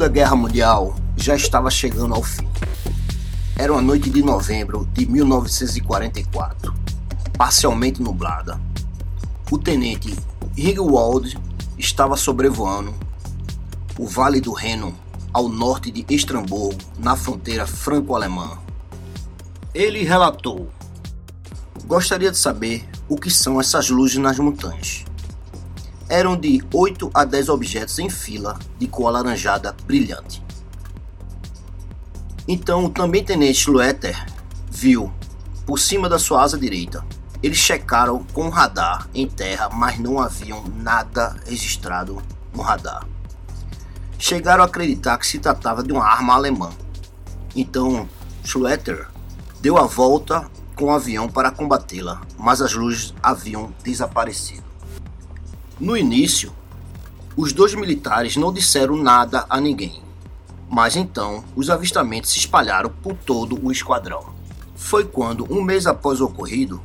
Segunda Guerra Mundial já estava chegando ao fim. Era uma noite de novembro de 1944, parcialmente nublada. O tenente Rigwald estava sobrevoando o Vale do Reno, ao norte de Estramburgo, na fronteira franco-alemã. Ele relatou: Gostaria de saber o que são essas luzes nas montanhas eram de 8 a 10 objetos em fila de cor alaranjada brilhante. Então o também tenente Schlueter viu por cima da sua asa direita. Eles checaram com o radar em terra, mas não haviam nada registrado no radar. Chegaram a acreditar que se tratava de uma arma alemã. Então Schlueter deu a volta com o avião para combatê-la, mas as luzes haviam desaparecido. No início, os dois militares não disseram nada a ninguém, mas então os avistamentos se espalharam por todo o esquadrão. Foi quando, um mês após o ocorrido,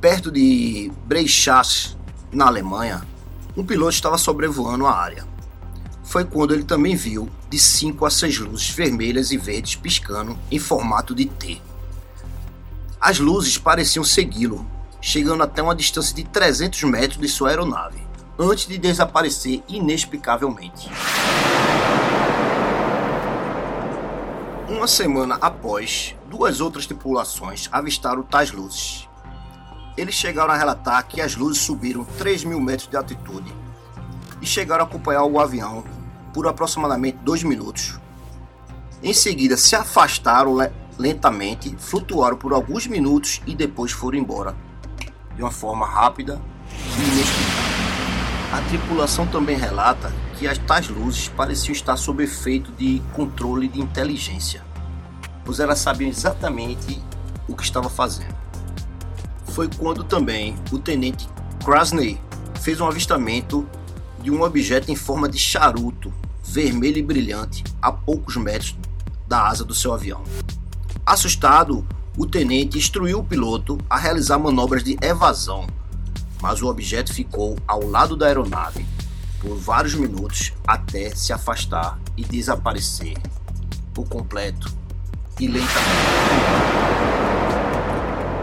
perto de Breisach, na Alemanha, um piloto estava sobrevoando a área. Foi quando ele também viu de cinco a seis luzes vermelhas e verdes piscando em formato de T. As luzes pareciam segui-lo chegando até uma distância de 300 metros de sua aeronave, antes de desaparecer inexplicavelmente. Uma semana após, duas outras tripulações avistaram tais luzes. Eles chegaram a relatar que as luzes subiram 3 mil metros de altitude e chegaram a acompanhar o avião por aproximadamente dois minutos. Em seguida, se afastaram lentamente, flutuaram por alguns minutos e depois foram embora de uma forma rápida e inexplicável. A tripulação também relata que as tais luzes pareciam estar sob efeito de controle de inteligência, pois elas sabiam exatamente o que estava fazendo. Foi quando também o tenente Krasney fez um avistamento de um objeto em forma de charuto, vermelho e brilhante, a poucos metros da asa do seu avião. Assustado, o tenente instruiu o piloto a realizar manobras de evasão, mas o objeto ficou ao lado da aeronave por vários minutos até se afastar e desaparecer por completo e lentamente.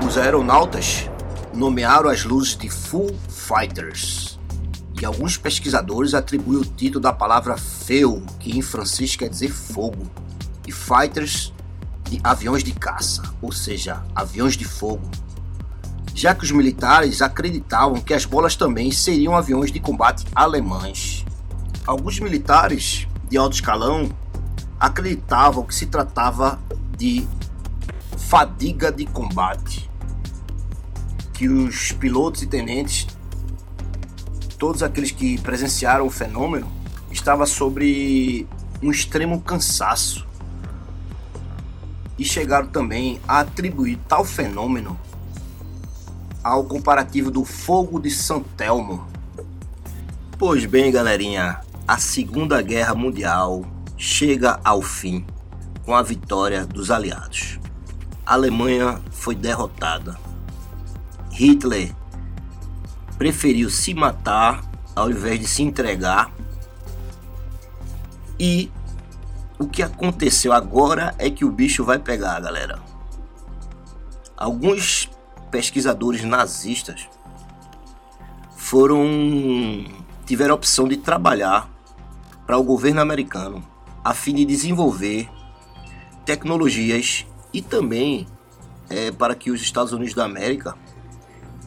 Os aeronautas nomearam as luzes de Full Fighters e alguns pesquisadores atribuem o título da palavra feu, que em francês quer dizer fogo, e fighters de aviões de caça, ou seja, aviões de fogo, já que os militares acreditavam que as bolas também seriam aviões de combate alemães. Alguns militares de alto escalão acreditavam que se tratava de fadiga de combate, que os pilotos e tenentes, todos aqueles que presenciaram o fenômeno, estavam sobre um extremo cansaço e chegaram também a atribuir tal fenômeno ao comparativo do fogo de São Telmo. Pois bem, galerinha, a Segunda Guerra Mundial chega ao fim com a vitória dos aliados. A Alemanha foi derrotada. Hitler preferiu se matar ao invés de se entregar e o que aconteceu agora é que o bicho vai pegar, galera. Alguns pesquisadores nazistas foram tiveram a opção de trabalhar para o governo americano a fim de desenvolver tecnologias e também é, para que os Estados Unidos da América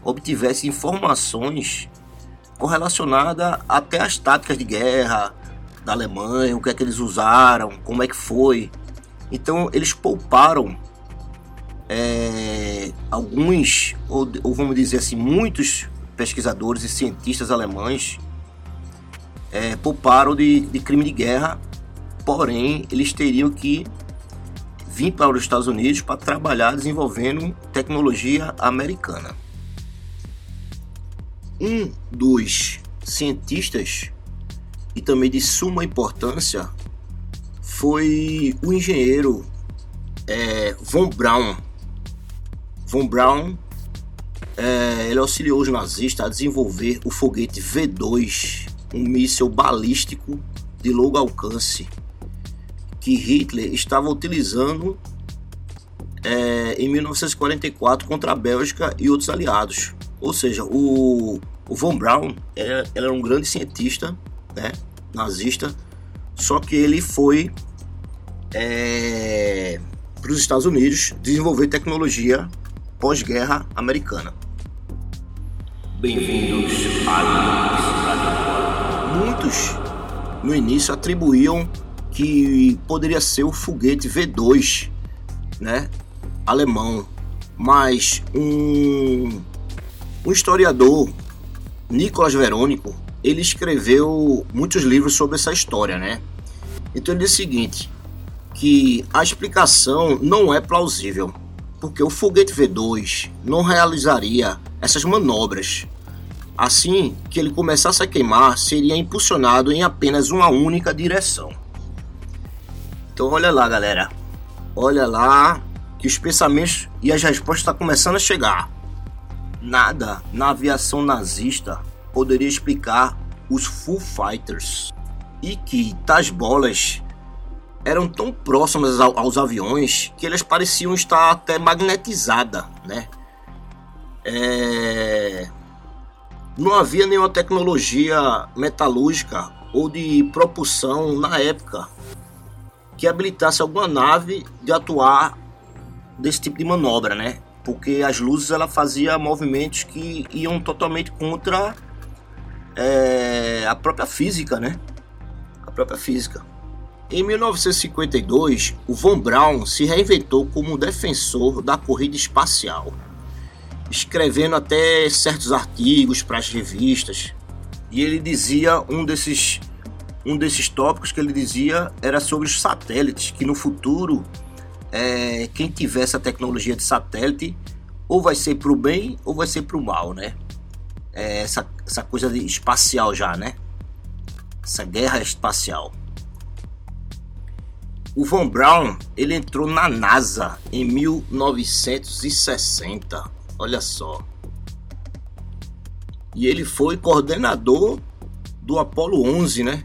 obtivessem informações correlacionadas até às táticas de guerra, da Alemanha, o que é que eles usaram, como é que foi. Então eles pouparam é, alguns, ou, ou, vamos dizer assim, muitos pesquisadores e cientistas alemães é, pouparam de, de crime de guerra, porém eles teriam que vir para os Estados Unidos para trabalhar desenvolvendo tecnologia americana. Um dos cientistas e também de suma importância foi o engenheiro é, Von Braun. Von Braun é, ele auxiliou os nazistas a desenvolver o foguete V2, um míssil balístico de longo alcance que Hitler estava utilizando é, em 1944 contra a Bélgica e outros aliados. Ou seja, o, o von Braun era, era um grande cientista né, nazista, só que ele foi é, para os Estados Unidos desenvolver tecnologia pós-guerra americana. Bem-vindos à Muitos no início atribuíam que poderia ser o foguete V2, né, alemão, mas um, um historiador, Nicolas Verônico, ele escreveu muitos livros sobre essa história, né? Então ele diz o seguinte, que a explicação não é plausível, porque o foguete V2 não realizaria essas manobras. Assim que ele começasse a queimar, seria impulsionado em apenas uma única direção. Então olha lá, galera. Olha lá que os pensamentos e as respostas estão começando a chegar. Nada na aviação nazista poderia explicar os Full Fighters e que tais bolas eram tão próximas aos aviões que eles pareciam estar até magnetizadas, né? É... Não havia nenhuma tecnologia metalúrgica ou de propulsão na época que habilitasse alguma nave de atuar desse tipo de manobra, né? Porque as luzes ela fazia movimentos que iam totalmente contra é, a própria física, né? A própria física. Em 1952, o Von Braun se reinventou como defensor da corrida espacial, escrevendo até certos artigos para as revistas. E ele dizia um desses um desses tópicos que ele dizia era sobre os satélites, que no futuro é, quem tiver essa tecnologia de satélite ou vai ser para o bem ou vai ser para o mal, né? É essa, essa coisa de espacial já, né? Essa guerra espacial. O Von Braun ele entrou na NASA em 1960, olha só. E ele foi coordenador do Apollo 11, né?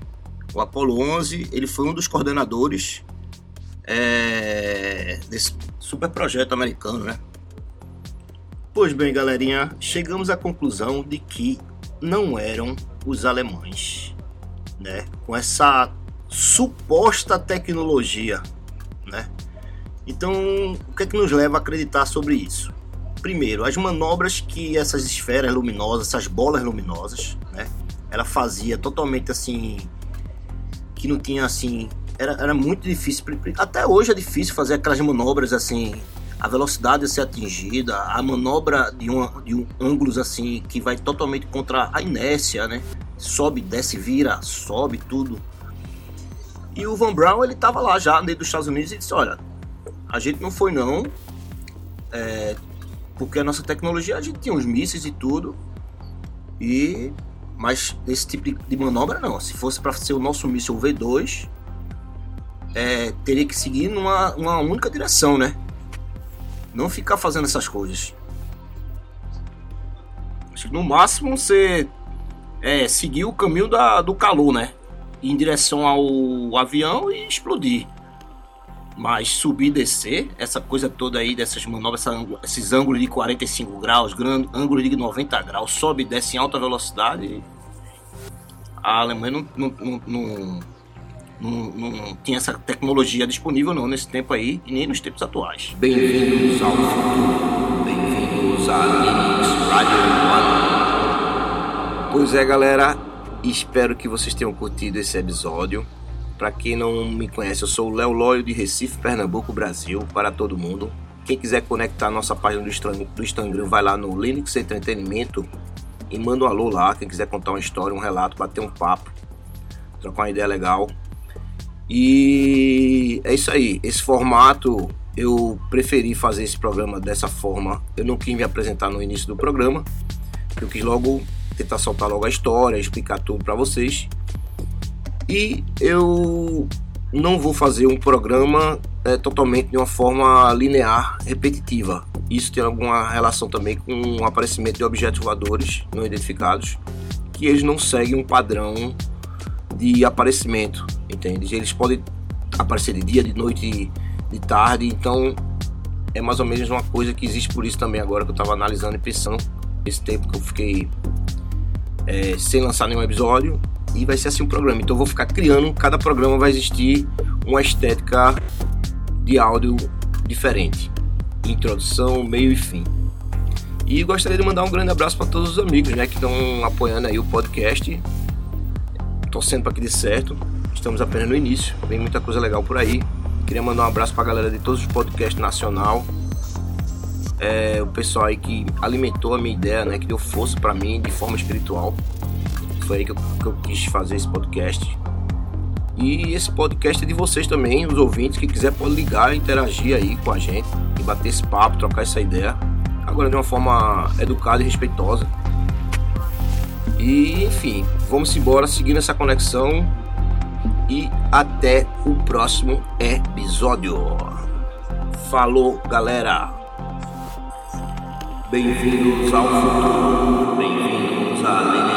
O Apollo 11 ele foi um dos coordenadores é, desse super projeto americano, né? Pois bem, galerinha, chegamos à conclusão de que não eram os alemães, né? Com essa suposta tecnologia, né? Então, o que é que nos leva a acreditar sobre isso? Primeiro, as manobras que essas esferas luminosas, essas bolas luminosas, né? Ela fazia totalmente assim que não tinha assim. Era, era muito difícil. Até hoje é difícil fazer aquelas manobras assim. A velocidade a ser atingida, a manobra de um, de um ângulos assim que vai totalmente contra a inércia, né? Sobe, desce, vira, sobe tudo. E o Van Brown ele tava lá já dentro dos Estados Unidos e disse: Olha, a gente não foi não, é, porque a nossa tecnologia a gente tinha uns mísseis e tudo, e mas esse tipo de manobra não. Se fosse para ser o nosso míssil V2, é, teria que seguir numa uma única direção, né? Não ficar fazendo essas coisas. No máximo você é, seguir o caminho da, do calor, né? em direção ao avião e explodir. Mas subir e descer, essa coisa toda aí dessas manobras, esses ângulos de 45 graus, ângulos de 90 graus, sobe e desce em alta velocidade. A Alemanha não, não, não, não, não tinha essa tecnologia disponível não nesse tempo aí e nem nos tempos atuais. Bem-vindos ao futuro. Bem-vindos a Linux Radio One. Pois é, galera, espero que vocês tenham curtido esse episódio. Para quem não me conhece, eu sou o Léo Lóio de Recife, Pernambuco, Brasil, para todo mundo. Quem quiser conectar a nossa página do Instagram, vai lá no Linux Entretenimento e manda um alô lá. Quem quiser contar uma história, um relato, bater um papo, trocar uma ideia legal. E é isso aí. Esse formato eu preferi fazer esse programa dessa forma. Eu não quis me apresentar no início do programa. Eu quis logo tentar soltar logo a história, explicar tudo para vocês. E eu não vou fazer um programa é, totalmente de uma forma linear, repetitiva. Isso tem alguma relação também com o aparecimento de objetos voadores não identificados, que eles não seguem um padrão de aparecimento, entende? Eles podem aparecer de dia, de noite, de tarde, então é mais ou menos uma coisa que existe por isso também agora que eu estava analisando e pensando esse tempo que eu fiquei é, sem lançar nenhum episódio e vai ser assim um programa. Então eu vou ficar criando, cada programa vai existir uma estética de áudio diferente, introdução, meio e fim. E gostaria de mandar um grande abraço para todos os amigos, né, que estão apoiando aí o podcast, torcendo para que dê certo. Estamos apenas no início, vem muita coisa legal por aí. Queria mandar um abraço para a galera de todos os podcasts nacional. É, o pessoal aí que alimentou a minha ideia, né, que deu força para mim de forma espiritual. Foi aí que eu, que eu quis fazer esse podcast. E esse podcast é de vocês também, os ouvintes, que quiser pode ligar, interagir aí com a gente e bater esse papo, trocar essa ideia agora de uma forma educada e respeitosa. E enfim, vamos embora seguindo essa conexão e até o próximo episódio. Falou, galera! Bem-vindos ao futuro, bem-vindos à